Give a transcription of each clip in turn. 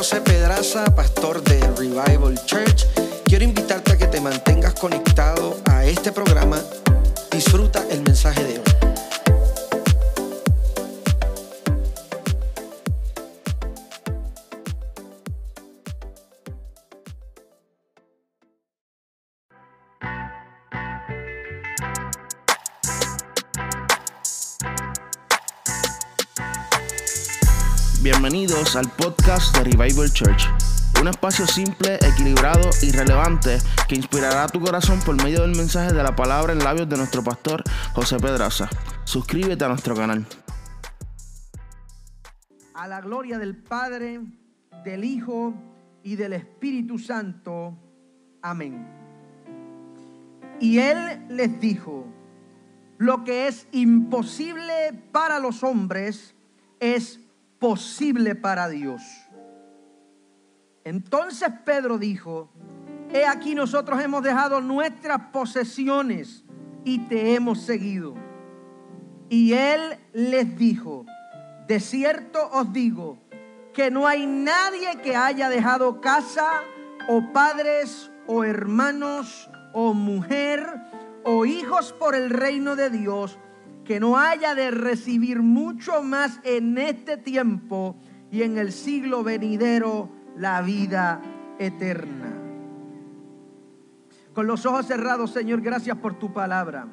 José Pedraza, pastor de Revival Church. Quiero invitarte a que te mantengas conectado a este programa. Disfruta el mensaje de hoy. Al podcast de Revival Church, un espacio simple, equilibrado y relevante que inspirará tu corazón por medio del mensaje de la palabra en labios de nuestro pastor José Pedraza. Suscríbete a nuestro canal. A la gloria del Padre, del Hijo y del Espíritu Santo. Amén. Y él les dijo, lo que es imposible para los hombres es posible para Dios. Entonces Pedro dijo, he aquí nosotros hemos dejado nuestras posesiones y te hemos seguido. Y él les dijo, de cierto os digo que no hay nadie que haya dejado casa o padres o hermanos o mujer o hijos por el reino de Dios que no haya de recibir mucho más en este tiempo y en el siglo venidero la vida eterna. Con los ojos cerrados, Señor, gracias por tu palabra.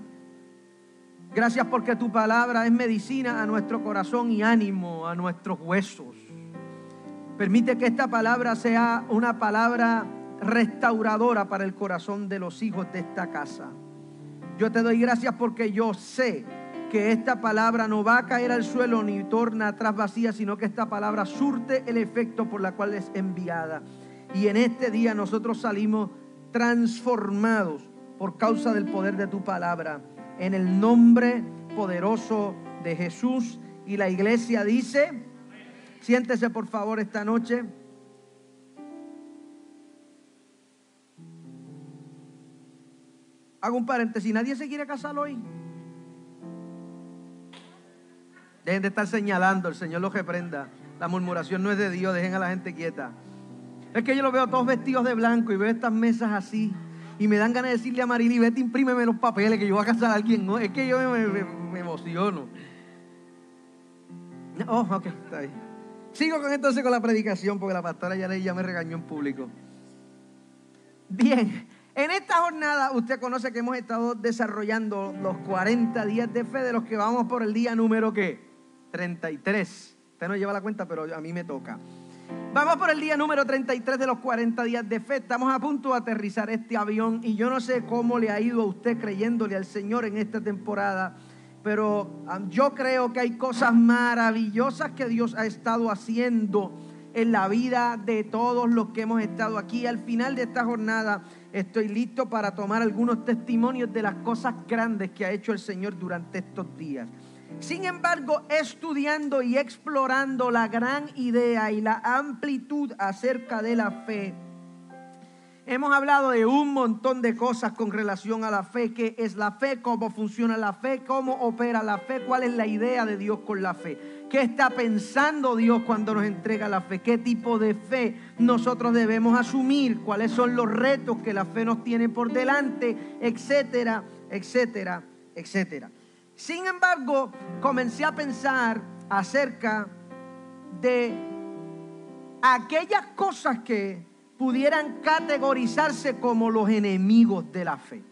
Gracias porque tu palabra es medicina a nuestro corazón y ánimo a nuestros huesos. Permite que esta palabra sea una palabra restauradora para el corazón de los hijos de esta casa. Yo te doy gracias porque yo sé que esta palabra no va a caer al suelo ni torna atrás vacía, sino que esta palabra surte el efecto por la cual es enviada. Y en este día nosotros salimos transformados por causa del poder de tu palabra. En el nombre poderoso de Jesús. Y la iglesia dice, siéntese por favor esta noche. Hago un paréntesis, ¿nadie se quiere casar hoy? Dejen de estar señalando, el Señor los reprenda. La murmuración no es de Dios, dejen a la gente quieta. Es que yo los veo todos vestidos de blanco y veo estas mesas así. Y me dan ganas de decirle a Marily, vete, imprímeme los papeles que yo voy a casar a alguien. No, es que yo me, emociono. Oh, ok, está bien. Sigo con entonces con la predicación porque la pastora ya, ya me regañó en público. Bien, en esta jornada usted conoce que hemos estado desarrollando los 40 días de fe de los que vamos por el día número ¿qué? 33. Usted no lleva la cuenta, pero a mí me toca. Vamos por el día número 33 de los 40 días de fe. Estamos a punto de aterrizar este avión y yo no sé cómo le ha ido a usted creyéndole al Señor en esta temporada, pero yo creo que hay cosas maravillosas que Dios ha estado haciendo en la vida de todos los que hemos estado aquí. Al final de esta jornada estoy listo para tomar algunos testimonios de las cosas grandes que ha hecho el Señor durante estos días. Sin embargo, estudiando y explorando la gran idea y la amplitud acerca de la fe, hemos hablado de un montón de cosas con relación a la fe, qué es la fe, cómo funciona la fe, cómo opera la fe, cuál es la idea de Dios con la fe, qué está pensando Dios cuando nos entrega la fe, qué tipo de fe nosotros debemos asumir, cuáles son los retos que la fe nos tiene por delante, etcétera, etcétera, etcétera. Sin embargo, comencé a pensar acerca de aquellas cosas que pudieran categorizarse como los enemigos de la fe.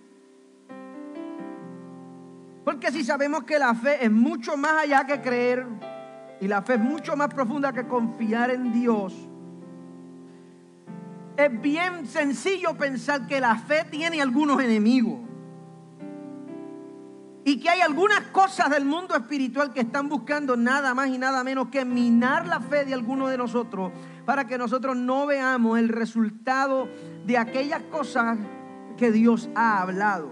Porque si sabemos que la fe es mucho más allá que creer y la fe es mucho más profunda que confiar en Dios, es bien sencillo pensar que la fe tiene algunos enemigos y que hay algunas cosas del mundo espiritual que están buscando nada más y nada menos que minar la fe de algunos de nosotros para que nosotros no veamos el resultado de aquellas cosas que Dios ha hablado.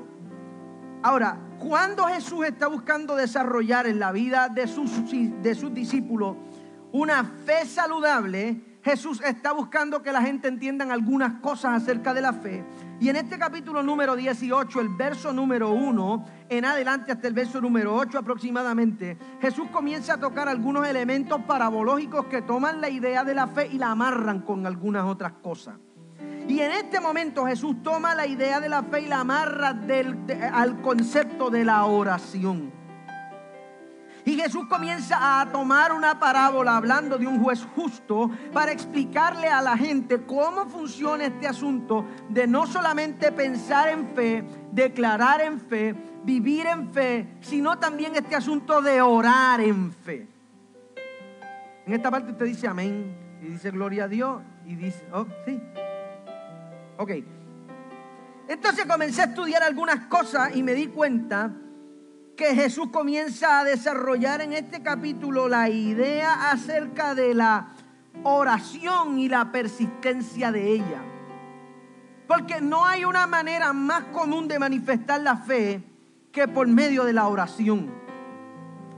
Ahora, cuando Jesús está buscando desarrollar en la vida de sus, de sus discípulos una fe saludable, Jesús está buscando que la gente entiendan algunas cosas acerca de la fe. Y en este capítulo número 18, el verso número 1, en adelante hasta el verso número 8 aproximadamente, Jesús comienza a tocar algunos elementos parabológicos que toman la idea de la fe y la amarran con algunas otras cosas. Y en este momento Jesús toma la idea de la fe y la amarra al concepto de la oración. Y Jesús comienza a tomar una parábola hablando de un juez justo para explicarle a la gente cómo funciona este asunto de no solamente pensar en fe, declarar en fe, vivir en fe, sino también este asunto de orar en fe. En esta parte usted dice amén y dice gloria a Dios y dice, oh, sí. Ok. Entonces comencé a estudiar algunas cosas y me di cuenta que Jesús comienza a desarrollar en este capítulo la idea acerca de la oración y la persistencia de ella. Porque no hay una manera más común de manifestar la fe que por medio de la oración.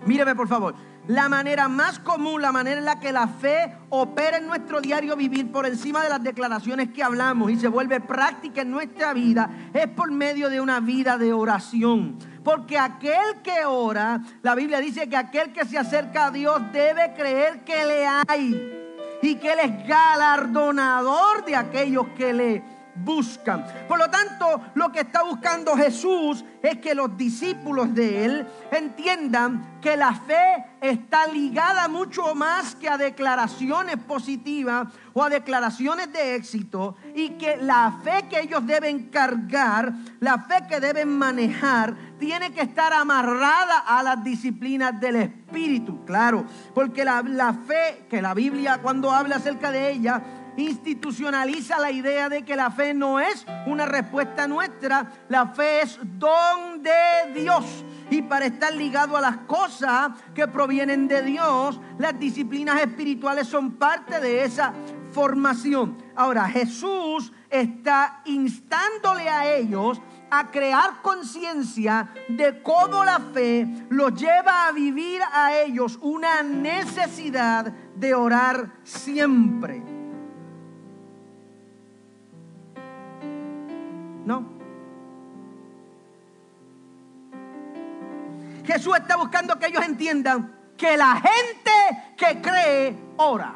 Míreme por favor. La manera más común, la manera en la que la fe opera en nuestro diario vivir por encima de las declaraciones que hablamos y se vuelve práctica en nuestra vida es por medio de una vida de oración. Porque aquel que ora, la Biblia dice que aquel que se acerca a Dios debe creer que le hay y que Él es galardonador de aquellos que le buscan. Por lo tanto, lo que está buscando Jesús es que los discípulos de Él entiendan que la fe está ligada mucho más que a declaraciones positivas o a declaraciones de éxito y que la fe que ellos deben cargar, la fe que deben manejar, tiene que estar amarrada a las disciplinas del Espíritu, claro, porque la, la fe que la Biblia cuando habla acerca de ella, institucionaliza la idea de que la fe no es una respuesta nuestra, la fe es don de Dios. Y para estar ligado a las cosas que provienen de Dios, las disciplinas espirituales son parte de esa formación. Ahora, Jesús está instándole a ellos a crear conciencia de cómo la fe los lleva a vivir a ellos una necesidad de orar siempre. No. Jesús está buscando que ellos entiendan que la gente que cree ora.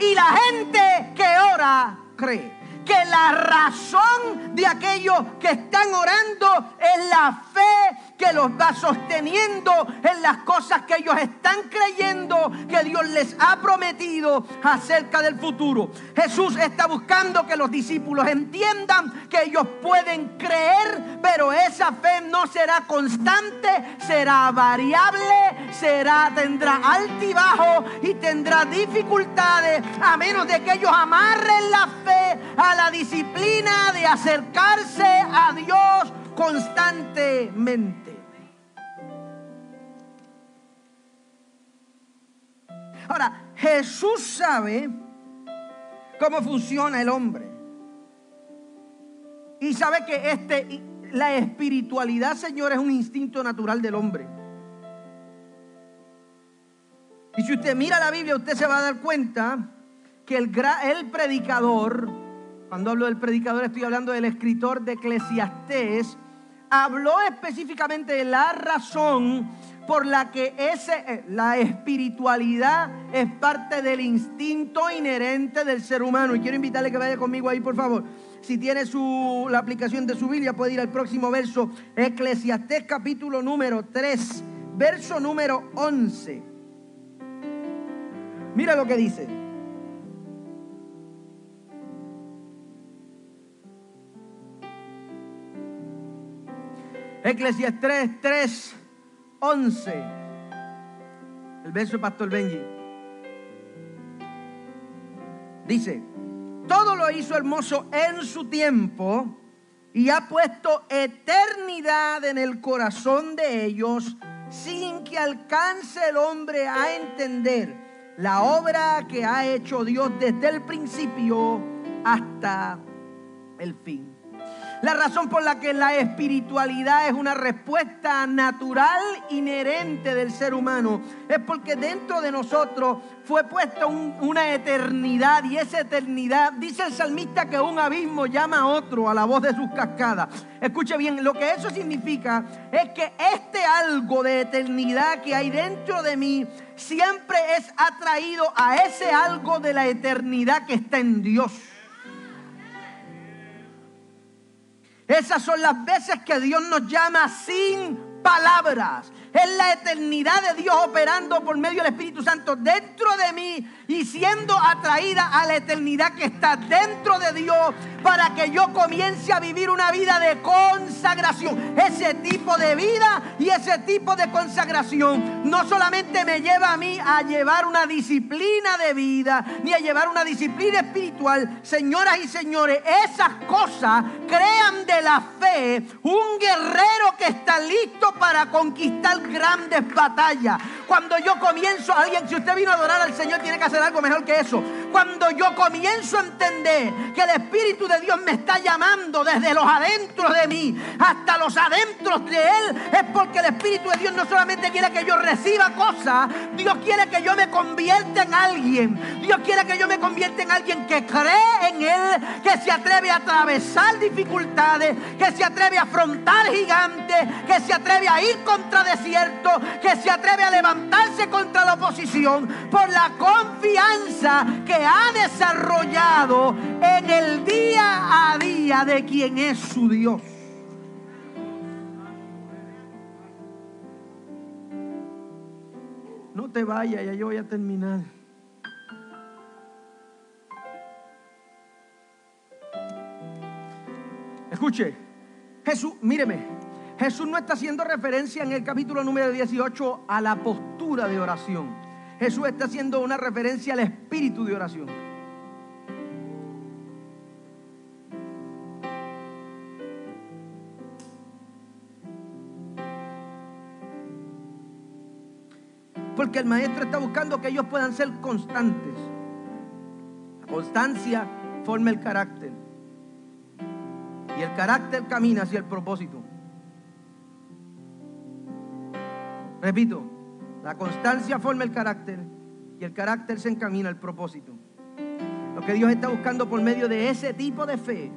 Y la gente que ora cree que la razón de aquellos que están orando es la fe que los va sosteniendo en las cosas que ellos están creyendo que Dios les ha prometido acerca del futuro. Jesús está buscando que los discípulos entiendan que ellos pueden creer, pero esa fe no será constante, será variable, será tendrá altibajo y tendrá dificultades a menos de que ellos amarren la fe a la disciplina de acercarse a Dios constantemente. Ahora, Jesús sabe cómo funciona el hombre. Y sabe que este, la espiritualidad, Señor, es un instinto natural del hombre. Y si usted mira la Biblia, usted se va a dar cuenta que el, el predicador, cuando hablo del predicador estoy hablando del escritor de Eclesiastés, habló específicamente de la razón por la que ese, eh, la espiritualidad es parte del instinto inherente del ser humano. Y quiero invitarle que vaya conmigo ahí, por favor. Si tiene su, la aplicación de su Biblia, puede ir al próximo verso. Eclesiastés capítulo número 3, verso número 11. Mira lo que dice. Eclesiastés 3, 11. El verso de Pastor Benji. Dice, todo lo hizo hermoso en su tiempo y ha puesto eternidad en el corazón de ellos sin que alcance el hombre a entender la obra que ha hecho Dios desde el principio hasta el fin. La razón por la que la espiritualidad es una respuesta natural inherente del ser humano es porque dentro de nosotros fue puesta una eternidad y esa eternidad, dice el salmista que un abismo llama a otro a la voz de sus cascadas. Escuche bien, lo que eso significa es que este algo de eternidad que hay dentro de mí siempre es atraído a ese algo de la eternidad que está en Dios. Esas son las veces que Dios nos llama sin palabras. Es la eternidad de Dios operando por medio del Espíritu Santo dentro de mí y siendo atraída a la eternidad que está dentro de Dios para que yo comience a vivir una vida de consagración. Ese tipo de vida y ese tipo de consagración no solamente me lleva a mí a llevar una disciplina de vida ni a llevar una disciplina espiritual. Señoras y señores, esas cosas crean de la fe un guerrero que está listo para conquistar grandes batallas. Cuando yo comienzo, alguien, si usted vino a adorar al Señor, tiene que hacer algo mejor que eso. Cuando yo comienzo a entender que el Espíritu de Dios me está llamando desde los adentros de mí hasta los adentros de Él, es porque el Espíritu de Dios no solamente quiere que yo reciba cosas, Dios quiere que yo me convierta en alguien. Dios quiere que yo me convierta en alguien que cree en Él, que se atreve a atravesar dificultades, que se atreve a afrontar gigantes, que se atreve a ir contra desiertos, que se atreve a levantar contra la oposición por la confianza que ha desarrollado en el día a día de quien es su Dios. No te vayas, ya yo voy a terminar. Escuche, Jesús, míreme, Jesús no está haciendo referencia en el capítulo número 18 a la postura de oración. Jesús está haciendo una referencia al espíritu de oración. Porque el maestro está buscando que ellos puedan ser constantes. La constancia forma el carácter. Y el carácter camina hacia el propósito. Repito, la constancia forma el carácter y el carácter se encamina al propósito. Lo que Dios está buscando por medio de ese tipo de fe,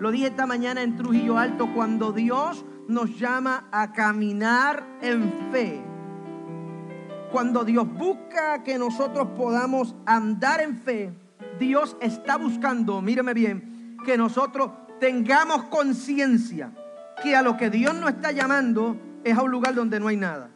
lo dije esta mañana en Trujillo Alto, cuando Dios nos llama a caminar en fe. Cuando Dios busca que nosotros podamos andar en fe, Dios está buscando, míreme bien, que nosotros tengamos conciencia que a lo que Dios nos está llamando es a un lugar donde no hay nada.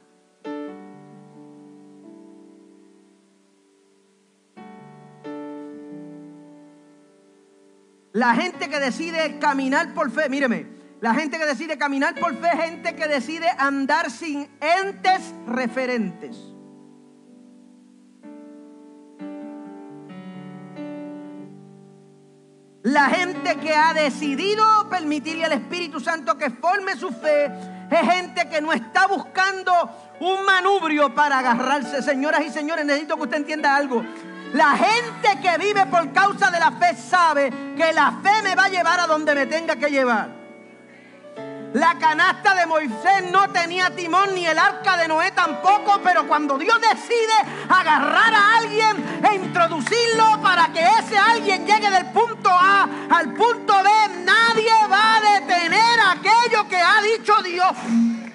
La gente que decide caminar por fe, míreme, la gente que decide caminar por fe, gente que decide andar sin entes referentes. La gente que ha decidido permitirle al Espíritu Santo que forme su fe es gente que no está buscando un manubrio para agarrarse. Señoras y señores, necesito que usted entienda algo. La gente que vive por causa de la fe sabe que la fe me va a llevar a donde me tenga que llevar. La canasta de Moisés no tenía timón ni el arca de Noé tampoco, pero cuando Dios decide agarrar a alguien e introducirlo para que ese alguien llegue del punto A al punto B, nadie va a detener aquello que ha dicho Dios.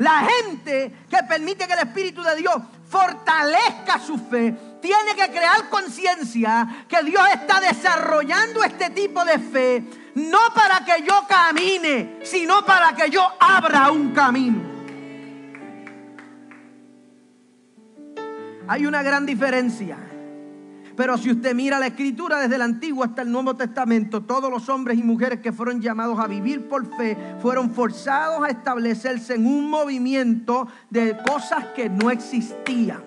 La gente que permite que el Espíritu de Dios fortalezca su fe, tiene que crear conciencia que Dios está desarrollando este tipo de fe, no para que yo camine, sino para que yo abra un camino. Hay una gran diferencia. Pero si usted mira la escritura desde el Antiguo hasta el Nuevo Testamento, todos los hombres y mujeres que fueron llamados a vivir por fe fueron forzados a establecerse en un movimiento de cosas que no existían.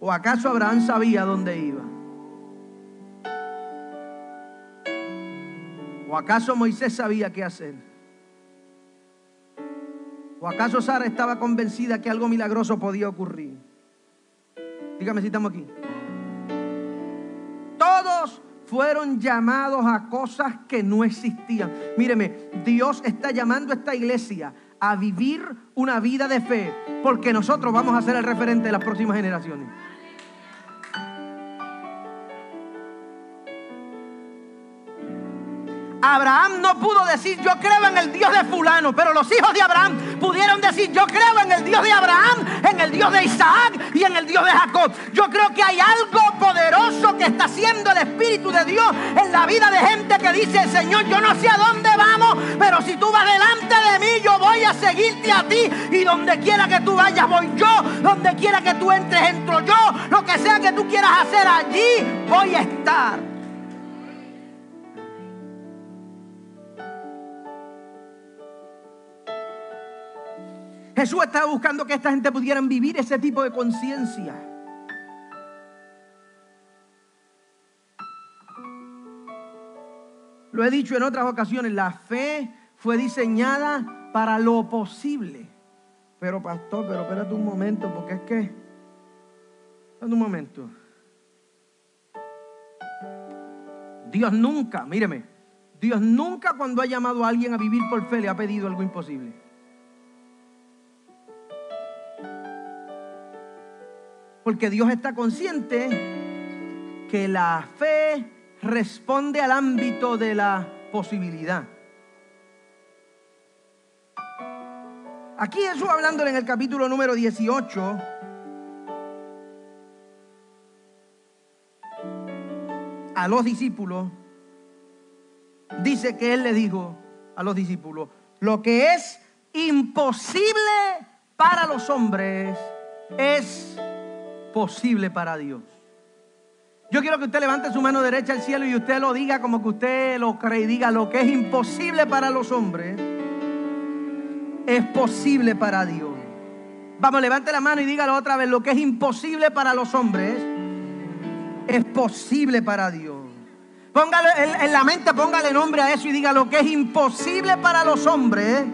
¿O acaso Abraham sabía dónde iba? ¿O acaso Moisés sabía qué hacer? ¿O acaso Sara estaba convencida que algo milagroso podía ocurrir? Dígame si estamos aquí. Todos fueron llamados a cosas que no existían. Míreme, Dios está llamando a esta iglesia a vivir una vida de fe, porque nosotros vamos a ser el referente de las próximas generaciones. Abraham no pudo decir yo creo en el Dios de fulano, pero los hijos de Abraham pudieron decir yo creo en el Dios de Abraham, en el Dios de Isaac y en el Dios de Jacob. Yo creo que hay algo poderoso que está haciendo el Espíritu de Dios en la vida de gente que dice, Señor, yo no sé a dónde vamos, pero si tú vas delante de mí, yo voy a seguirte a ti y donde quiera que tú vayas, voy yo, donde quiera que tú entres, entro yo, lo que sea que tú quieras hacer allí, voy a estar. Jesús estaba buscando que esta gente pudieran vivir ese tipo de conciencia. Lo he dicho en otras ocasiones, la fe fue diseñada para lo posible. Pero pastor, pero espérate un momento, porque es que... Espérate un momento. Dios nunca, míreme, Dios nunca cuando ha llamado a alguien a vivir por fe le ha pedido algo imposible. Porque Dios está consciente que la fe responde al ámbito de la posibilidad. Aquí Jesús hablándole en el capítulo número 18. A los discípulos, dice que Él le dijo a los discípulos, lo que es imposible para los hombres es posible para Dios. Yo quiero que usted levante su mano derecha al cielo y usted lo diga como que usted lo cree y diga lo que es imposible para los hombres es posible para Dios. Vamos, levante la mano y dígalo otra vez. Lo que es imposible para los hombres es posible para Dios. Póngale en, en la mente, póngale nombre a eso y diga lo que es imposible para los hombres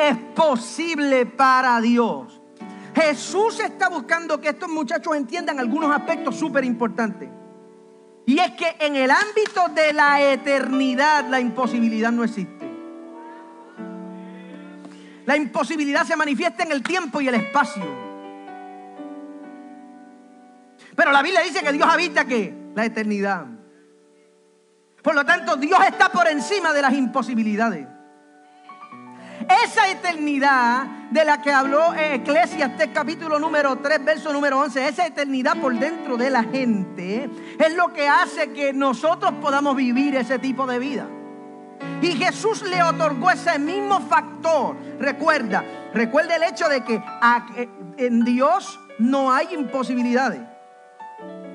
es posible para Dios. Jesús está buscando que estos muchachos entiendan algunos aspectos súper importantes. Y es que en el ámbito de la eternidad la imposibilidad no existe. La imposibilidad se manifiesta en el tiempo y el espacio. Pero la Biblia dice que Dios habita que la eternidad. Por lo tanto, Dios está por encima de las imposibilidades. Esa eternidad de la que habló Eclesiastes capítulo número 3, verso número 11, esa eternidad por dentro de la gente es lo que hace que nosotros podamos vivir ese tipo de vida. Y Jesús le otorgó ese mismo factor. Recuerda, recuerda el hecho de que en Dios no hay imposibilidades.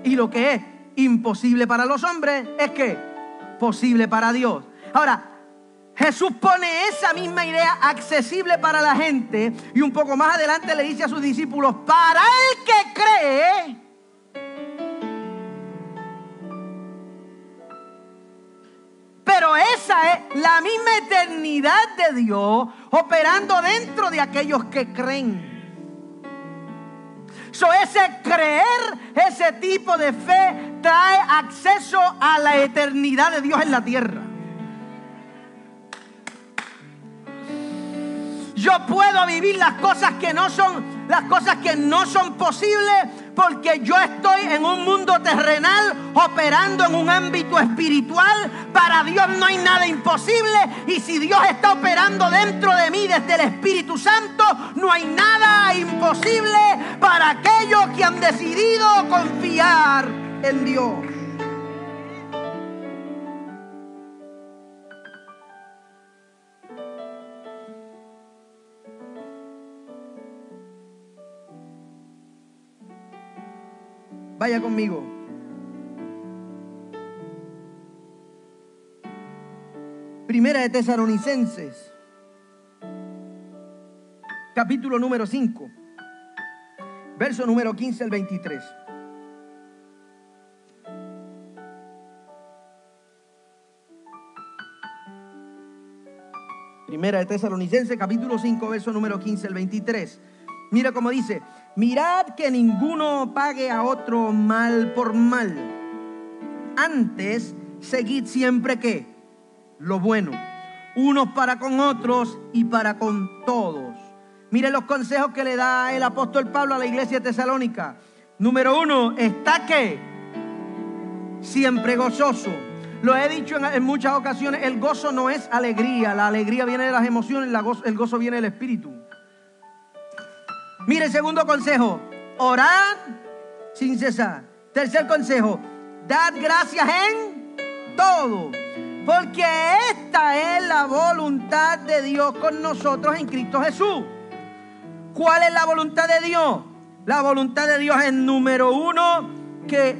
Y lo que es imposible para los hombres es que posible para Dios. Ahora, Jesús pone esa misma idea accesible para la gente y un poco más adelante le dice a sus discípulos, para el que cree, pero esa es la misma eternidad de Dios operando dentro de aquellos que creen. So, ese creer, ese tipo de fe trae acceso a la eternidad de Dios en la tierra. Yo puedo vivir las cosas que no son, las cosas que no son posibles porque yo estoy en un mundo terrenal operando en un ámbito espiritual. Para Dios no hay nada imposible y si Dios está operando dentro de mí desde el Espíritu Santo, no hay nada imposible para aquellos que han decidido confiar en Dios. Vaya conmigo. Primera de Tesalonicenses, capítulo número 5, verso número 15 al 23. Primera de Tesalonicenses, capítulo 5, verso número 15 al 23. Mira cómo dice, mirad que ninguno pague a otro mal por mal. Antes, seguid siempre que lo bueno, unos para con otros y para con todos. Mire los consejos que le da el apóstol Pablo a la iglesia de Tesalónica. Número uno, está que siempre gozoso. Lo he dicho en, muchas ocasiones, el gozo no es alegría, la alegría viene de las emociones, el gozo viene del espíritu. Mire, segundo consejo, orad sin cesar. Tercer consejo, dad gracias en todo. Porque esta es la voluntad de Dios con nosotros en Cristo Jesús. ¿Cuál es la voluntad de Dios? La voluntad de Dios es número uno, que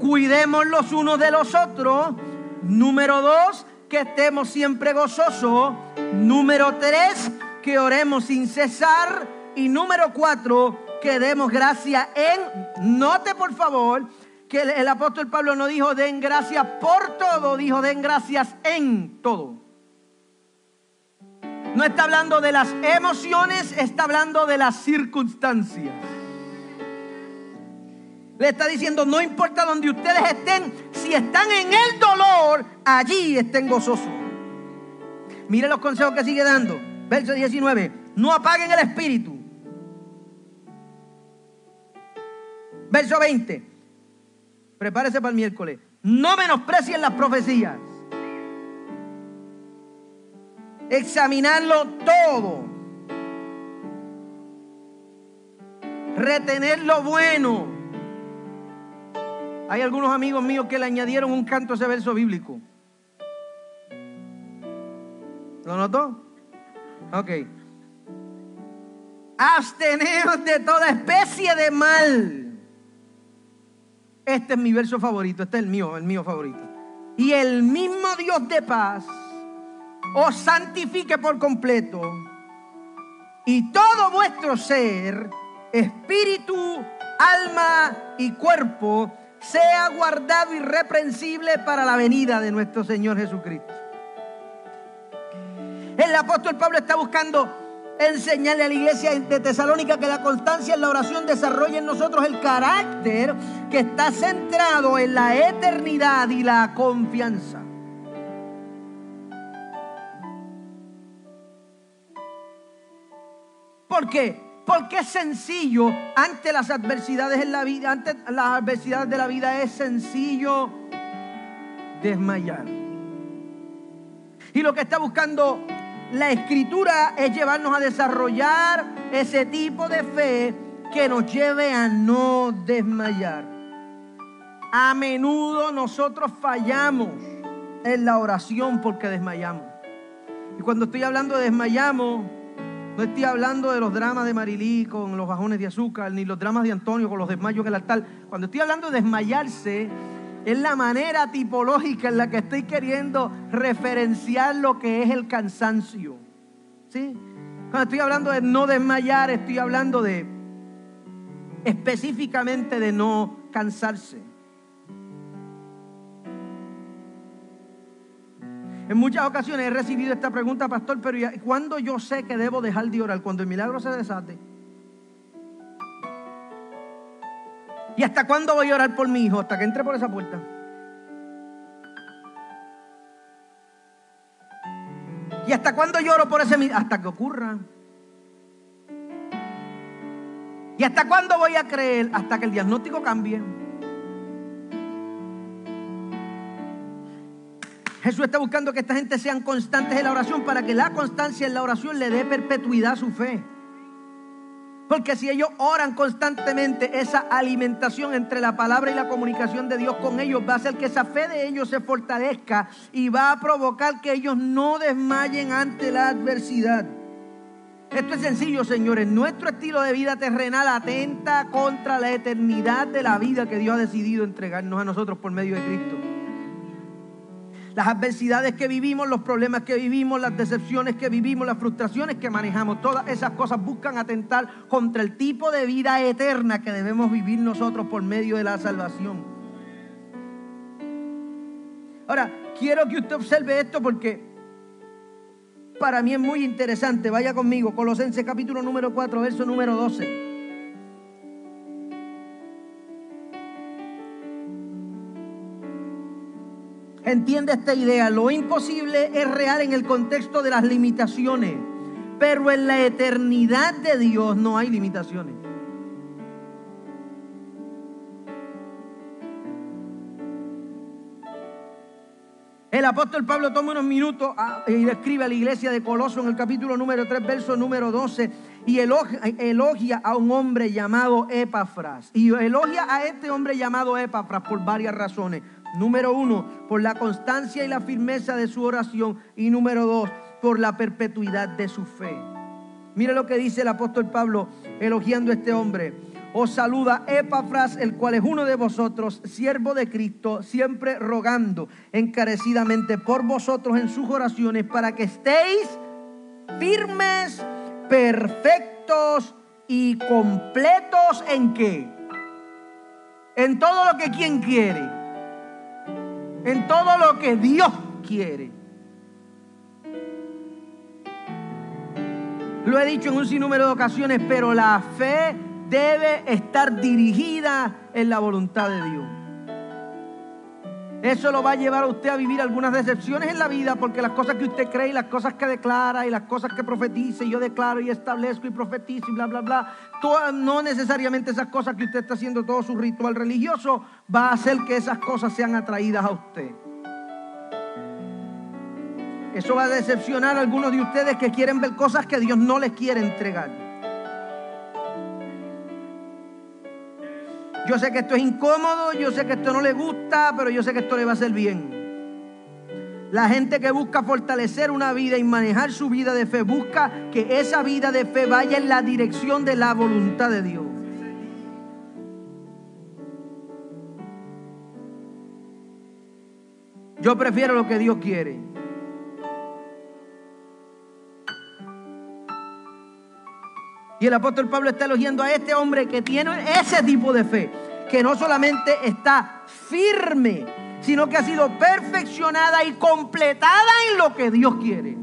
cuidemos los unos de los otros. Número dos, que estemos siempre gozosos. Número tres, que oremos sin cesar. Y número cuatro, que demos gracia en, note por favor, que el, apóstol Pablo no dijo den gracias por todo, dijo den gracias en todo. No está hablando de las emociones, está hablando de las circunstancias. Le está diciendo, no importa donde ustedes estén, si están en el dolor, allí estén gozosos. Mire los consejos que sigue dando. Verso 19, no apaguen el espíritu. Verso 20. Prepárese para el miércoles. No menosprecien las profecías. Examinarlo todo. Retener lo bueno. Hay algunos amigos míos que le añadieron un canto a ese verso bíblico. ¿Lo notó? Ok. Absteneos de toda especie de mal. Este es mi verso favorito, este es el mío, el mío favorito. Y el mismo Dios de paz os santifique por completo y todo vuestro ser, espíritu, alma y cuerpo, sea guardado irreprensible para la venida de nuestro Señor Jesucristo. El apóstol Pablo está buscando enseñarle a la iglesia de Tesalónica que la constancia en la oración desarrolle en nosotros el carácter que está centrado en la eternidad y la confianza. ¿Por qué? Porque es sencillo ante las adversidades en la vida, ante las adversidades de la vida es sencillo desmayar. Y lo que está buscando la escritura es llevarnos a desarrollar ese tipo de fe que nos lleve a no desmayar. A menudo nosotros fallamos en la oración porque desmayamos. Y cuando estoy hablando de desmayamos, no estoy hablando de los dramas de Marilí con los bajones de azúcar, ni los dramas de Antonio con los desmayos en el altar. Cuando estoy hablando de desmayarse, es la manera tipológica en la que estoy queriendo referenciar lo que es el cansancio. ¿Sí? Cuando estoy hablando de no desmayar, estoy hablando de específicamente de no cansarse. En muchas ocasiones he recibido esta pregunta, pastor, pero ¿cuándo yo sé que debo dejar de orar? Cuando el milagro se desate. ¿Y hasta cuándo voy a orar por mi hijo? Hasta que entre por esa puerta. ¿Y hasta cuándo lloro por ese Hasta que ocurra. ¿Y hasta cuándo voy a creer? Hasta que el diagnóstico cambie. Jesús está buscando que esta gente sean constantes en la oración para que la constancia en la oración le dé perpetuidad a su fe. Porque si ellos oran constantemente, esa alimentación entre la palabra y la comunicación de Dios con ellos va a hacer que esa fe de ellos se fortalezca y va a provocar que ellos no desmayen ante la adversidad. Esto es sencillo, señores. Nuestro estilo de vida terrenal atenta contra la eternidad de la vida que Dios ha decidido entregarnos a nosotros por medio de Cristo las adversidades que vivimos, los problemas que vivimos, las decepciones que vivimos, las frustraciones que manejamos, todas esas cosas buscan atentar contra el tipo de vida eterna que debemos vivir nosotros por medio de la salvación. Ahora, quiero que usted observe esto porque para mí es muy interesante. Vaya conmigo, Colosenses capítulo número 4, verso número 12. Entiende esta idea, lo imposible es real en el contexto de las limitaciones, pero en la eternidad de Dios no hay limitaciones. El apóstol Pablo toma unos minutos ah, y describe a la iglesia de Coloso en el capítulo número 3, verso número 12, y elogia, a un hombre llamado Epafras. Y elogia a este hombre llamado Epafras por varias razones. Número uno, por la constancia y la firmeza de su oración. Y número dos, por la perpetuidad de su fe. Mire lo que dice el apóstol Pablo elogiando a este hombre os saluda Epafras, el cual es uno de vosotros, siervo de Cristo, siempre rogando encarecidamente por vosotros en sus oraciones para que estéis firmes, perfectos y completos en qué? En todo lo que quien quiere. En todo lo que Dios quiere. Lo he dicho en un sinnúmero de ocasiones, pero la fe debe estar dirigida en la voluntad de Dios. Eso lo va a llevar a usted a vivir algunas decepciones en la vida porque las cosas que usted cree y las cosas que declara y las cosas que profetiza y yo declaro y establezco y profetizo y bla, bla, bla, no necesariamente esas cosas que usted está haciendo todo su ritual religioso va a hacer que esas cosas sean atraídas a usted. Eso va a decepcionar a algunos de ustedes que quieren ver cosas que Dios no les quiere entregar. Yo sé que esto es incómodo, yo sé que esto no le gusta, pero yo sé que esto le va a hacer bien. La gente que busca fortalecer una vida y manejar su vida de fe, busca que esa vida de fe vaya en la dirección de la voluntad de Dios. Yo prefiero lo que Dios quiere. Y el apóstol Pablo está elogiando a este hombre que tiene ese tipo de fe, que no solamente está firme, sino que ha sido perfeccionada y completada en lo que Dios quiere.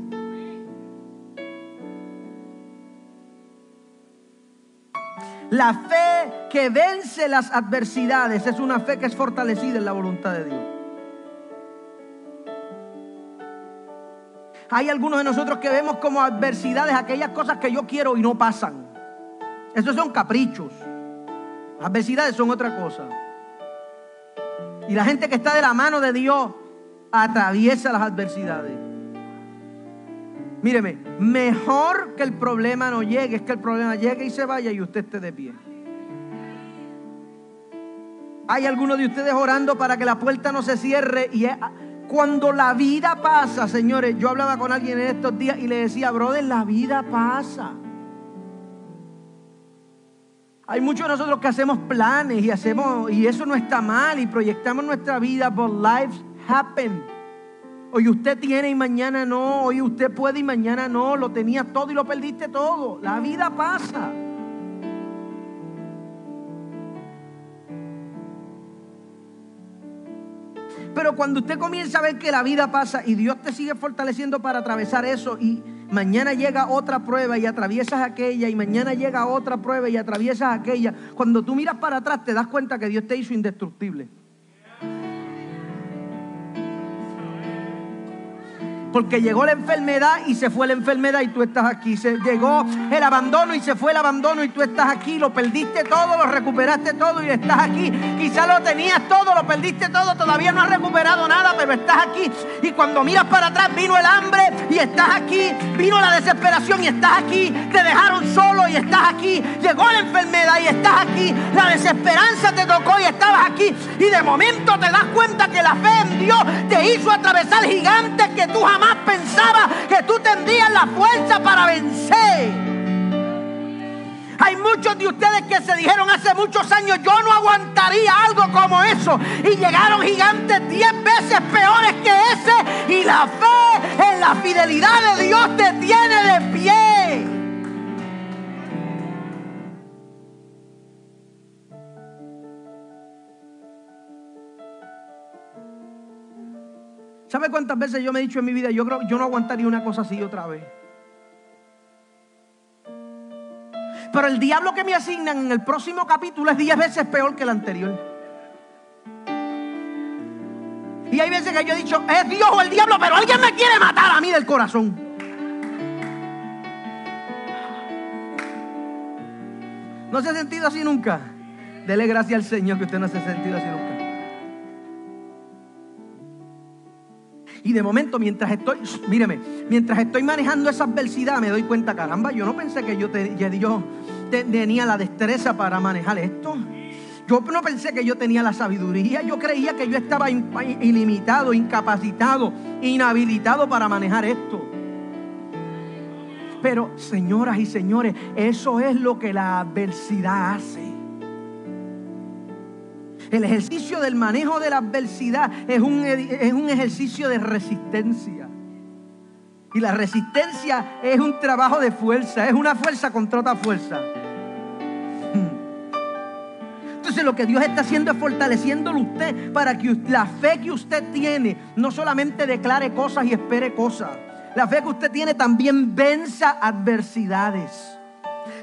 La fe que vence las adversidades es una fe que es fortalecida en la voluntad de Dios. Hay algunos de nosotros que vemos como adversidades aquellas cosas que yo quiero y no pasan. Esos son caprichos. Las adversidades son otra cosa. Y la gente que está de la mano de Dios atraviesa las adversidades. Míreme, mejor que el problema no llegue, es que el problema llegue y se vaya y usted esté de pie. Hay algunos de ustedes orando para que la puerta no se cierre y cuando la vida pasa, señores, yo hablaba con alguien en estos días y le decía, brother, la vida pasa. Hay muchos de nosotros que hacemos planes y hacemos, y eso no está mal, y proyectamos nuestra vida, but life happen. Hoy usted tiene y mañana no, hoy usted puede y mañana no, lo tenía todo y lo perdiste todo. La vida pasa. Pero cuando usted comienza a ver que la vida pasa y Dios te sigue fortaleciendo para atravesar eso y mañana llega otra prueba y atraviesas aquella y mañana llega otra prueba y atraviesas aquella, cuando tú miras para atrás te das cuenta que Dios te hizo indestructible. Porque llegó la enfermedad y se fue la enfermedad y tú estás aquí. Se llegó el abandono y se fue el abandono y tú estás aquí. Lo perdiste todo, lo recuperaste todo y estás aquí. Quizá lo tenías todo, lo perdiste todo, todavía no has recuperado nada, pero estás aquí. Y cuando miras para atrás vino el hambre y estás aquí. Vino la desesperación y estás aquí. Te dejaron solo y estás aquí. Llegó la enfermedad y estás aquí. La desesperanza te tocó y estabas aquí. Y de momento te das cuenta que la fe en Dios te hizo atravesar gigantes que tú jamás pensaba que tú tendrías la fuerza para vencer. Hay muchos de ustedes que se dijeron hace muchos años, yo no aguantaría algo como eso. Y llegaron gigantes diez veces peores que ese. Y la fe en la fidelidad de Dios te tiene de pie. ¿Sabe cuántas veces yo me he dicho en mi vida, yo creo, yo no aguantaría una cosa así otra vez? Pero el diablo que me asignan en el próximo capítulo es diez veces peor que el anterior. Y hay veces que yo he dicho, es Dios o el diablo, pero alguien me quiere matar a mí del corazón. ¿No se ha sentido así nunca? Dele gracias al Señor que usted no se ha sentido así nunca. Y de momento, mientras estoy, míreme, mientras estoy manejando esa adversidad, me doy cuenta, caramba, yo no pensé que yo, tenía la destreza para manejar esto. Yo no pensé que yo tenía la sabiduría. Yo creía que yo estaba ilimitado, incapacitado, inhabilitado para manejar esto. Pero, señoras y señores, eso es lo que la adversidad hace. El ejercicio del manejo de la adversidad es un, es un ejercicio de resistencia. Y la resistencia es un trabajo de fuerza, es una fuerza contra otra fuerza. Entonces lo que Dios está haciendo es fortaleciéndolo usted para que la fe que usted tiene no solamente declare cosas y espere cosas. La fe que usted tiene también venza adversidades.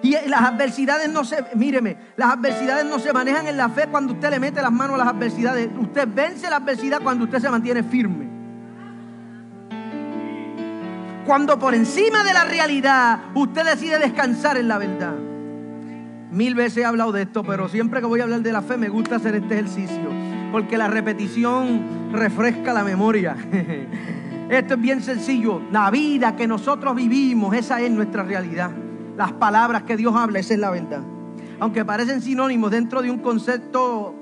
Y las adversidades no se, míreme, las adversidades no se manejan en la fe cuando usted le mete las manos a las adversidades. Usted vence la adversidad cuando usted se mantiene firme. Cuando por encima de la realidad usted decide descansar en la verdad. Mil veces he hablado de esto, pero siempre que voy a hablar de la fe me gusta hacer este ejercicio. Porque la repetición refresca la memoria. Esto es bien sencillo. La vida que nosotros vivimos, esa es nuestra realidad las palabras que Dios habla, esa es la verdad. Aunque parecen sinónimos dentro de un concepto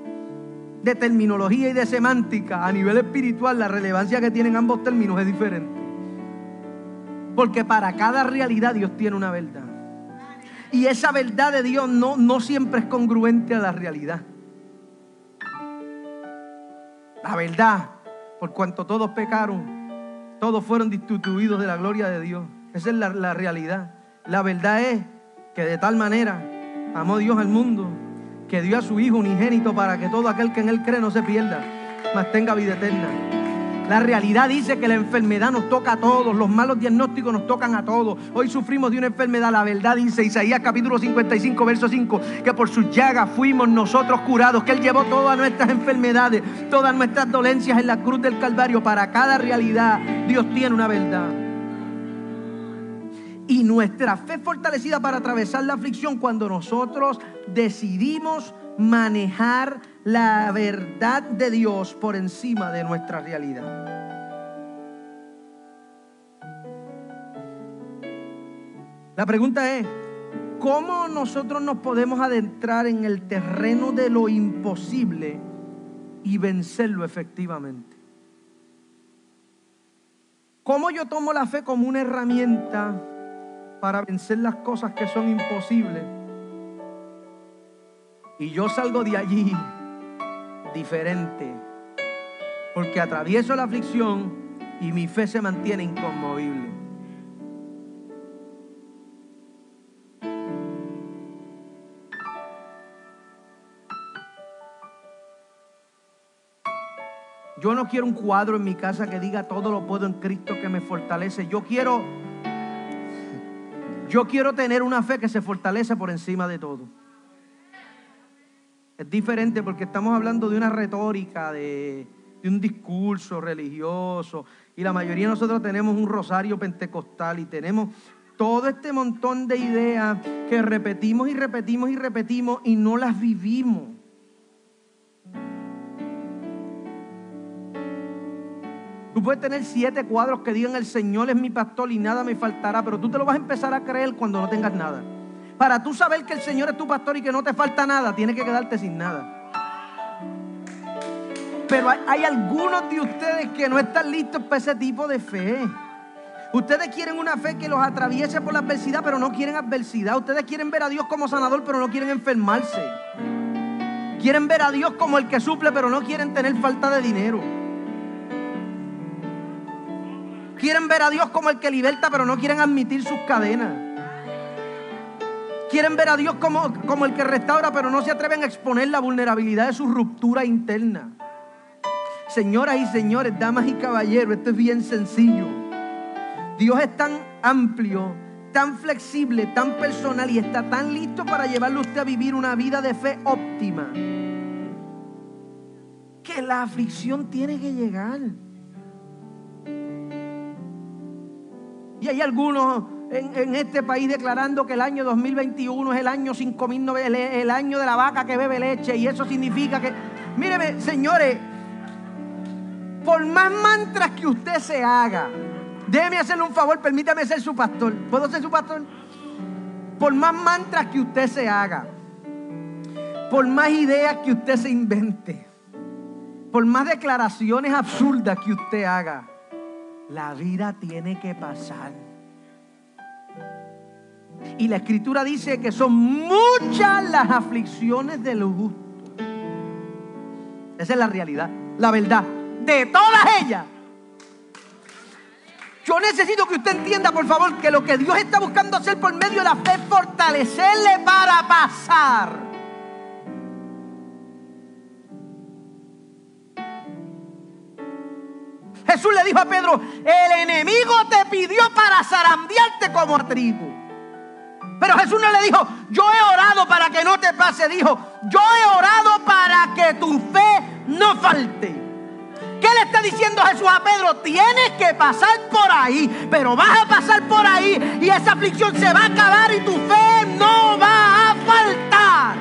de terminología y de semántica, a nivel espiritual la relevancia que tienen ambos términos es diferente. Porque para cada realidad Dios tiene una verdad. Y esa verdad de Dios no, no siempre es congruente a la realidad. La verdad, por cuanto todos pecaron, todos fueron destituidos de la gloria de Dios. Esa es la, la realidad. La verdad es que de tal manera amó Dios al mundo que dio a su Hijo unigénito para que todo aquel que en Él cree no se pierda, mas tenga vida eterna. La realidad dice que la enfermedad nos toca a todos, los malos diagnósticos nos tocan a todos. Hoy sufrimos de una enfermedad. La verdad dice Isaías capítulo 55, verso 5, que por sus llagas fuimos nosotros curados, que Él llevó todas nuestras enfermedades, todas nuestras dolencias en la cruz del Calvario. Para cada realidad Dios tiene una verdad. Y nuestra fe fortalecida para atravesar la aflicción cuando nosotros decidimos manejar la verdad de Dios por encima de nuestra realidad. La pregunta es, ¿cómo nosotros nos podemos adentrar en el terreno de lo imposible y vencerlo efectivamente? ¿Cómo yo tomo la fe como una herramienta para vencer las cosas que son imposibles. Y yo salgo de allí diferente, porque atravieso la aflicción y mi fe se mantiene inconmovible. Yo no quiero un cuadro en mi casa que diga todo lo puedo en Cristo que me fortalece. Yo quiero yo quiero tener una fe que se fortalece por encima de todo. Es diferente porque estamos hablando de una retórica, de, un discurso religioso. Y la mayoría de nosotros tenemos un rosario pentecostal y tenemos todo este montón de ideas que repetimos y repetimos y repetimos y no las vivimos. Tú puedes tener siete cuadros que digan el Señor es mi pastor y nada me faltará, pero tú te lo vas a empezar a creer cuando no tengas nada. Para tú saber que el Señor es tu pastor y que no te falta nada, tienes que quedarte sin nada. Pero hay, algunos de ustedes que no están listos para ese tipo de fe. Ustedes quieren una fe que los atraviese por la adversidad, pero no quieren adversidad. Ustedes quieren ver a Dios como sanador, pero no quieren enfermarse. Quieren ver a Dios como el que suple, pero no quieren tener falta de dinero. Quieren ver a Dios como el que liberta, pero no quieren admitir sus cadenas. Quieren ver a Dios como, como el que restaura, pero no se atreven a exponer la vulnerabilidad de su ruptura interna. Señoras y señores, damas y caballeros, esto es bien sencillo. Dios es tan amplio, tan flexible, tan personal y está tan listo para llevarle a usted a vivir una vida de fe óptima. Que la aflicción tiene que llegar. Y hay algunos en, este país declarando que el año 2021 es el año 5000, el, el año de la vaca que bebe leche. Y eso significa que, míreme, señores, por más mantras que usted se haga, déjeme hacerle un favor, permítame ser su pastor. ¿Puedo ser su pastor? Por más mantras que usted se haga, por más ideas que usted se invente, por más declaraciones absurdas que usted haga, la vida tiene que pasar. Y la escritura dice que son muchas las aflicciones de los justos. Esa es la realidad, la verdad. De todas ellas. Yo necesito que usted entienda, por favor, que lo que Dios está buscando hacer por medio de la fe es fortalecerle para pasar. Jesús le dijo a Pedro, el enemigo te pidió para zarandearte como trigo. Pero Jesús no le dijo, yo he orado para que no te pase. Dijo, yo he orado para que tu fe no falte. ¿Qué le está diciendo Jesús a Pedro? Tienes que pasar por ahí, pero vas a pasar por ahí y esa aflicción se va a acabar y tu fe no va a faltar.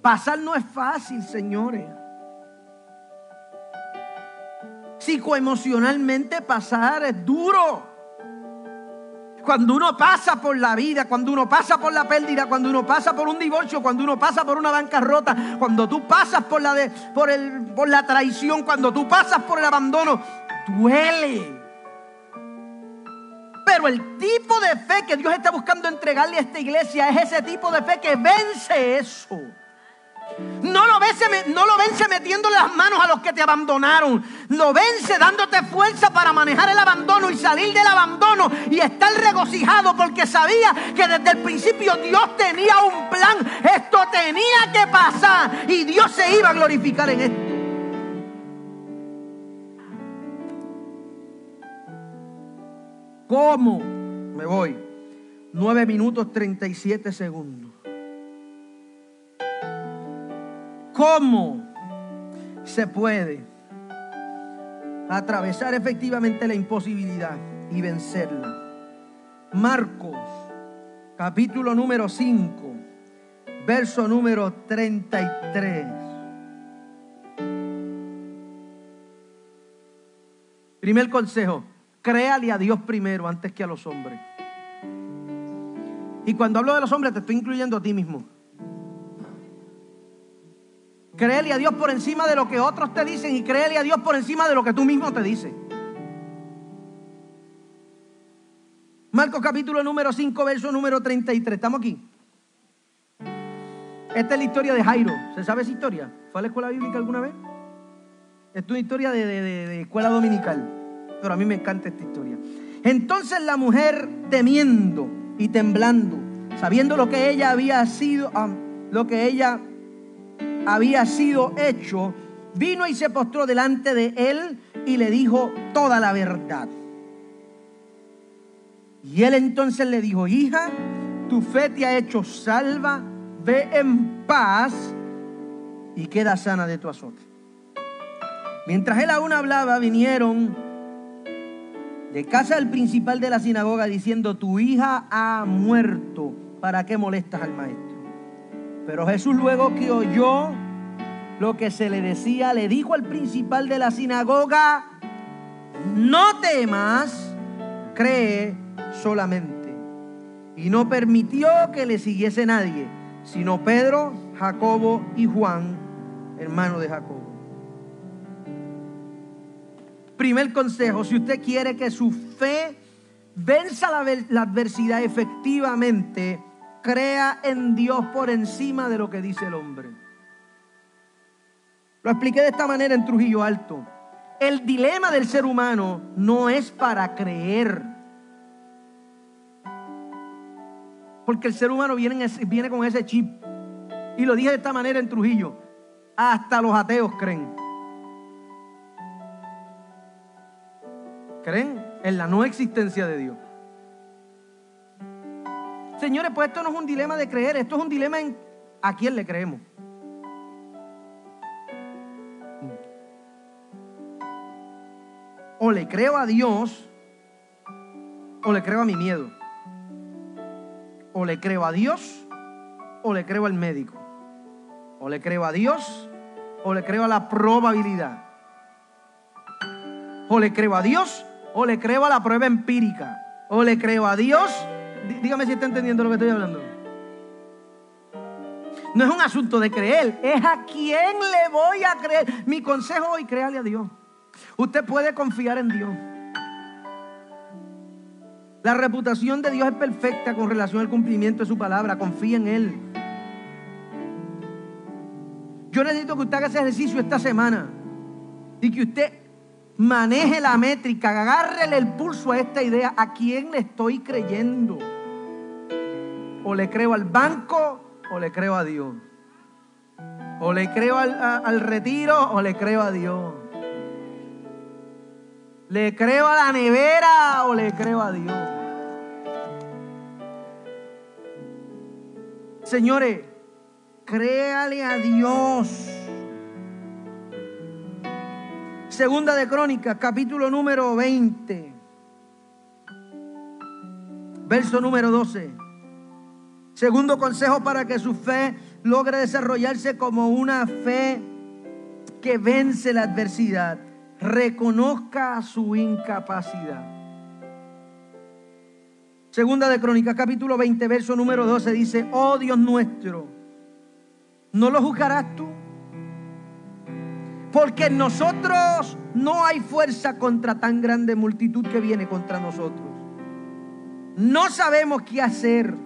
Pasar no es fácil, señores. Psicoemocionalmente pasar es duro. Cuando uno pasa por la vida, cuando uno pasa por la pérdida, cuando uno pasa por un divorcio, cuando uno pasa por una bancarrota, cuando tú pasas por la, de, por el, por la traición, cuando tú pasas por el abandono, duele. Pero el tipo de fe que Dios está buscando entregarle a esta iglesia es ese tipo de fe que vence eso. No lo, vence, no lo vence las manos a los que te abandonaron. Lo vence dándote fuerza para manejar el abandono y salir del abandono y estar regocijado porque sabía que desde el principio Dios tenía un plan. Esto tenía que pasar y Dios se iba a glorificar en esto. ¿Cómo? Me voy. 9 minutos 37 segundos. ¿Cómo se puede atravesar efectivamente la imposibilidad y vencerla? Marcos, capítulo número 5, verso número 33. Primer consejo, créale a Dios primero antes que a los hombres. Y cuando hablo de los hombres te estoy incluyendo a ti mismo. Créele a Dios por encima de lo que otros te dicen y créele a Dios por encima de lo que tú mismo te dices. Marcos capítulo número 5, verso número 33. ¿Estamos aquí? Esta es la historia de Jairo. ¿Se sabe esa historia? ¿Fue a la escuela bíblica alguna vez? Es una historia de, de escuela dominical. Pero a mí me encanta esta historia. Entonces la mujer temiendo y temblando, sabiendo lo que ella había sido, ah, lo que ella había sido hecho, vino y se postró delante de él y le dijo toda la verdad. Y él entonces le dijo, hija, tu fe te ha hecho salva, ve en paz y queda sana de tu azote. Mientras él aún hablaba, vinieron de casa del principal de la sinagoga diciendo, tu hija ha muerto, ¿para qué molestas al maestro? Pero Jesús luego que oyó lo que se le decía, le dijo al principal de la sinagoga, no temas, cree solamente. Y no permitió que le siguiese nadie, sino Pedro, Jacobo y Juan, hermano de Jacobo. Primer consejo, si usted quiere que su fe venza la, la adversidad efectivamente, crea en Dios por encima de lo que dice el hombre. Lo expliqué de esta manera en Trujillo Alto. El dilema del ser humano no es para creer. Porque el ser humano viene, con ese chip. Y lo dije de esta manera en Trujillo. Hasta los ateos creen. Creen en la no existencia de Dios. Señores, pues esto no es un dilema de creer, esto es un dilema en a quién le creemos. O le creo a Dios o le creo a mi miedo. O le creo a Dios o le creo al médico. O le creo a Dios o le creo a la probabilidad. O le creo a Dios o le creo a la prueba empírica. O le creo a Dios. Dígame si está entendiendo lo que estoy hablando. No es un asunto de creer, es a quién le voy a creer. Mi consejo hoy, créale a Dios. Usted puede confiar en Dios. La reputación de Dios es perfecta con relación al cumplimiento de su palabra. Confía en Él. Yo necesito que usted haga ese ejercicio esta semana y que usted maneje la métrica, agárrele el pulso a esta idea. ¿A quién le estoy creyendo? O le creo al banco o le creo a Dios. O le creo al, al retiro o le creo a Dios. ¿Le creo a la nevera o le creo a Dios? Señores, créale a Dios. Segunda de Crónicas, capítulo número 20, verso número 12. Segundo consejo para que su fe logre desarrollarse como una fe que vence la adversidad reconozca su incapacidad. Segunda de Crónicas, capítulo 20, verso número 12 dice, oh Dios nuestro, ¿no lo juzgarás tú? Porque en nosotros no hay fuerza contra tan grande multitud que viene contra nosotros. No sabemos qué hacer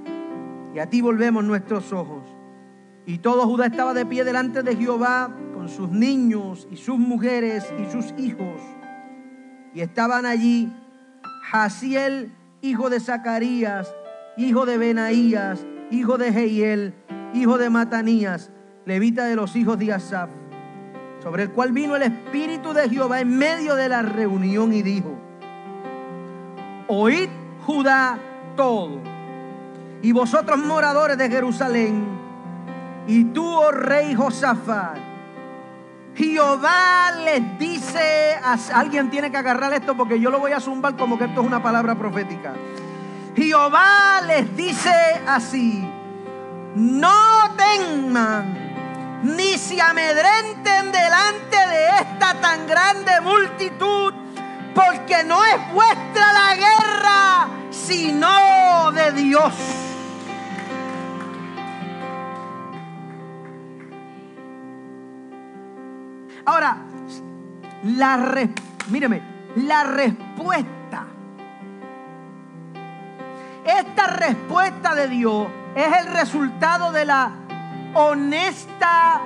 y a ti volvemos nuestros ojos. Y todo Judá estaba de pie delante de Jehová con sus niños y sus mujeres y sus hijos. Y estaban allí Jaciel, hijo de Zacarías, hijo de Benaías, hijo de Jehiel, hijo de Matanías, levita de los hijos de Asaf, sobre el cual vino el Espíritu de Jehová en medio de la reunión y dijo, oíd Judá todo, y vosotros moradores de Jerusalén, y tú, oh rey Josafat, Jehová les dice, alguien tiene que agarrar esto porque yo lo voy a zumbar como que esto es una palabra profética. Jehová les dice así, no teman ni se amedrenten delante de esta tan grande multitud, porque no es vuestra la guerra, sino de Dios. Ahora, la míreme, la respuesta. Esta respuesta de Dios es el resultado de la honesta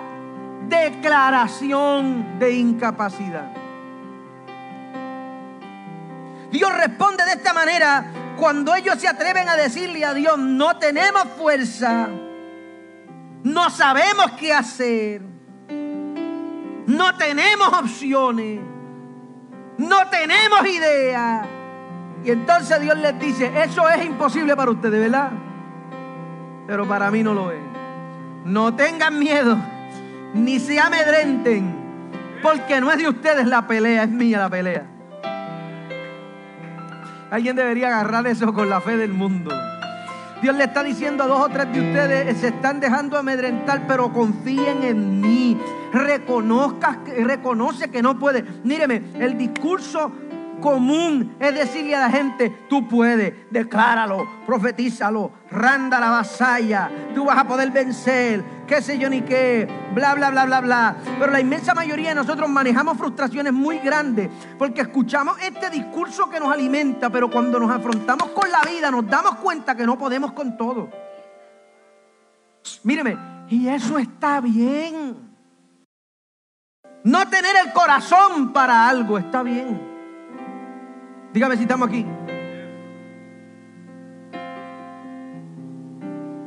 declaración de incapacidad. Dios responde de esta manera cuando ellos se atreven a decirle a Dios, no tenemos fuerza, no sabemos qué hacer. No tenemos opciones. No tenemos idea. Y entonces Dios les dice, eso es imposible para ustedes, ¿verdad? Pero para mí no lo es. No tengan miedo, ni se amedrenten, porque no es de ustedes la pelea, es mía la pelea. Alguien debería agarrar eso con la fe del mundo. Dios le está diciendo a dos o tres de ustedes, se están dejando amedrentar, pero confíen en mí. Reconozca, reconoce que no puede. Míreme, el discurso común es decirle a la gente, tú puedes, decláralo, profetízalo, randa la vasalla, tú vas a poder vencer, qué sé yo ni qué, bla, bla, bla, bla, bla. Pero la inmensa mayoría de nosotros manejamos frustraciones muy grandes porque escuchamos este discurso que nos alimenta, pero cuando nos afrontamos con la vida nos damos cuenta que no podemos con todo. Míreme, y eso está bien. No tener el corazón para algo está bien. Dígame si estamos aquí.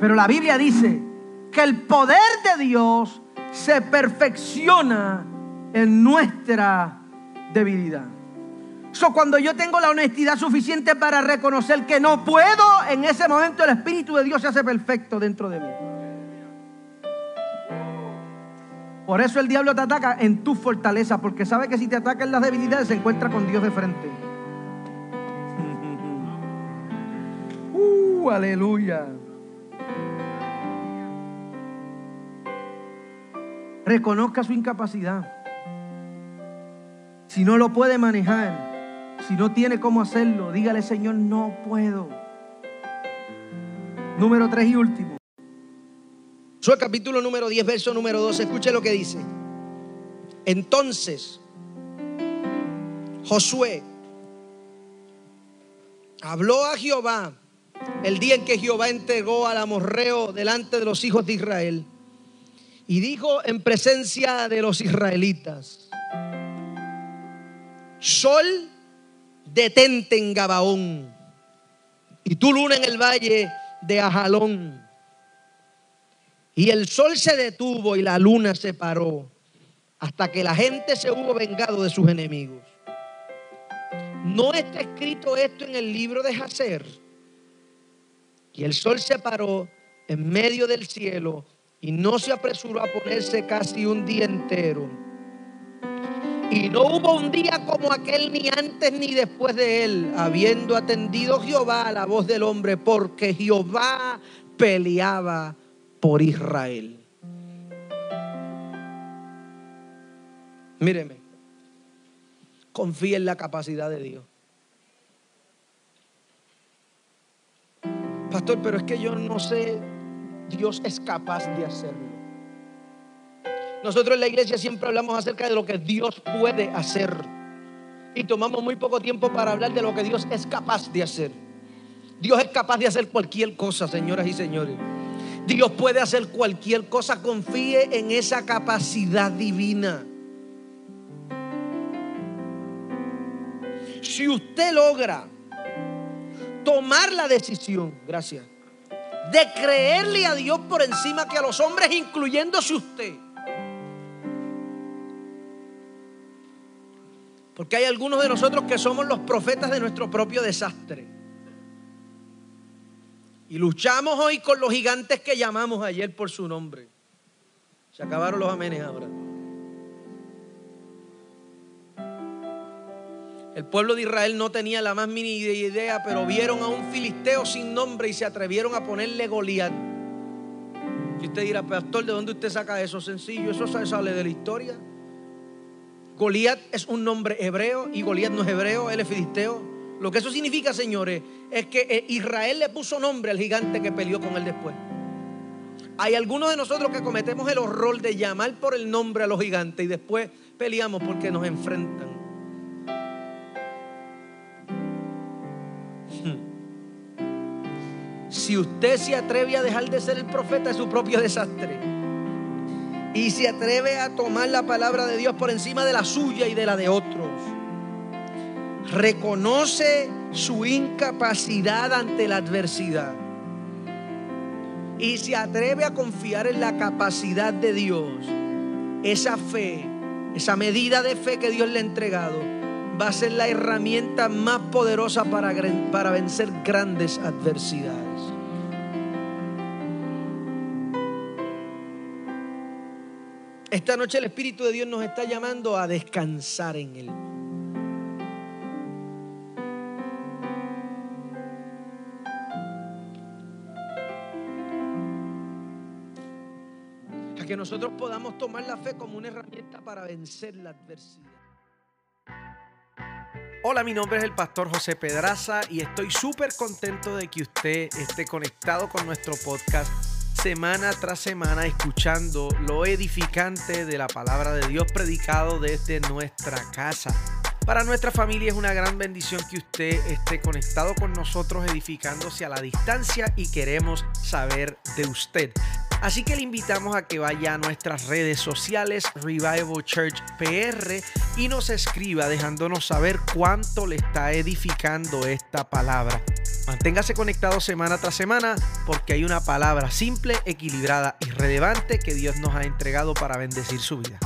Pero la Biblia dice que el poder de Dios se perfecciona en nuestra debilidad. So, cuando yo tengo la honestidad suficiente para reconocer que no puedo, en ese momento el Espíritu de Dios se hace perfecto dentro de mí. Por eso el diablo te ataca en tu fortaleza, porque sabe que si te ataca en las debilidades se encuentra con Dios de frente. Uh, aleluya. Reconozca su incapacidad. Si no lo puede manejar, si no tiene cómo hacerlo, dígale, Señor, no puedo. Número tres y último. Josué capítulo número 10, verso número 12. Escuche lo que dice. Entonces, Josué habló a Jehová el día en que Jehová entregó al amorreo delante de los hijos de Israel. Y dijo en presencia de los israelitas, Sol, detente en Gabaón, y tú luna en el valle de Ajalón. Y el sol se detuvo y la luna se paró hasta que la gente se hubo vengado de sus enemigos. ¿No está escrito esto en el libro de Jacer? Y el sol se paró en medio del cielo y no se apresuró a ponerse casi un día entero. Y no hubo un día como aquel ni antes ni después de él, habiendo atendido Jehová a la voz del hombre, porque Jehová peleaba por Israel. Míreme, confía en la capacidad de Dios. Pastor, pero es que yo no sé, Dios es capaz de hacerlo. Nosotros en la iglesia siempre hablamos acerca de lo que Dios puede hacer. Y tomamos muy poco tiempo para hablar de lo que Dios es capaz de hacer. Dios es capaz de hacer cualquier cosa, señoras y señores. Dios puede hacer cualquier cosa. Confíe en esa capacidad divina. Si usted logra tomar la decisión, gracias, de creerle a Dios por encima que a los hombres, incluyéndose usted. Porque hay algunos de nosotros que somos los profetas de nuestro propio desastre. Y luchamos hoy con los gigantes que llamamos ayer por su nombre. Se acabaron los amenes ahora. El pueblo de Israel no tenía la más mínima idea, pero vieron a un filisteo sin nombre y se atrevieron a ponerle Goliat. Y usted dirá, pastor, ¿de dónde usted saca eso? Sencillo, eso sale de la historia. Goliat es un nombre hebreo y Goliat no es hebreo, él es filisteo. Lo que eso significa, señores, es que eh, Israel le puso nombre al gigante que peleó con él después. Hay algunos de nosotros que cometemos el horror de llamar por el nombre a los gigantes y después peleamos porque nos enfrentan. Si usted se atreve a dejar de ser el profeta de su propio desastre y se atreve a tomar la palabra de Dios por encima de la suya y de la de otros, reconoce su incapacidad ante la adversidad y se atreve a confiar en la capacidad de Dios, esa fe, esa medida de fe que Dios le ha entregado, va a ser la herramienta más poderosa para, para vencer grandes adversidades. Esta noche el Espíritu de Dios nos está llamando a descansar en Él. Que nosotros podamos tomar la fe como una herramienta para vencer la adversidad. Hola, mi nombre es el pastor José Pedraza y estoy súper contento de que usted esté conectado con nuestro podcast semana tras semana escuchando lo edificante de la palabra de Dios predicado desde nuestra casa. Para nuestra familia es una gran bendición que usted esté conectado con nosotros edificándose a la distancia y queremos saber de usted. Así que le invitamos a que vaya a nuestras redes sociales Revival Church PR y nos escriba dejándonos saber cuánto le está edificando esta palabra. Manténgase conectado semana tras semana porque hay una palabra simple, equilibrada y relevante que Dios nos ha entregado para bendecir su vida.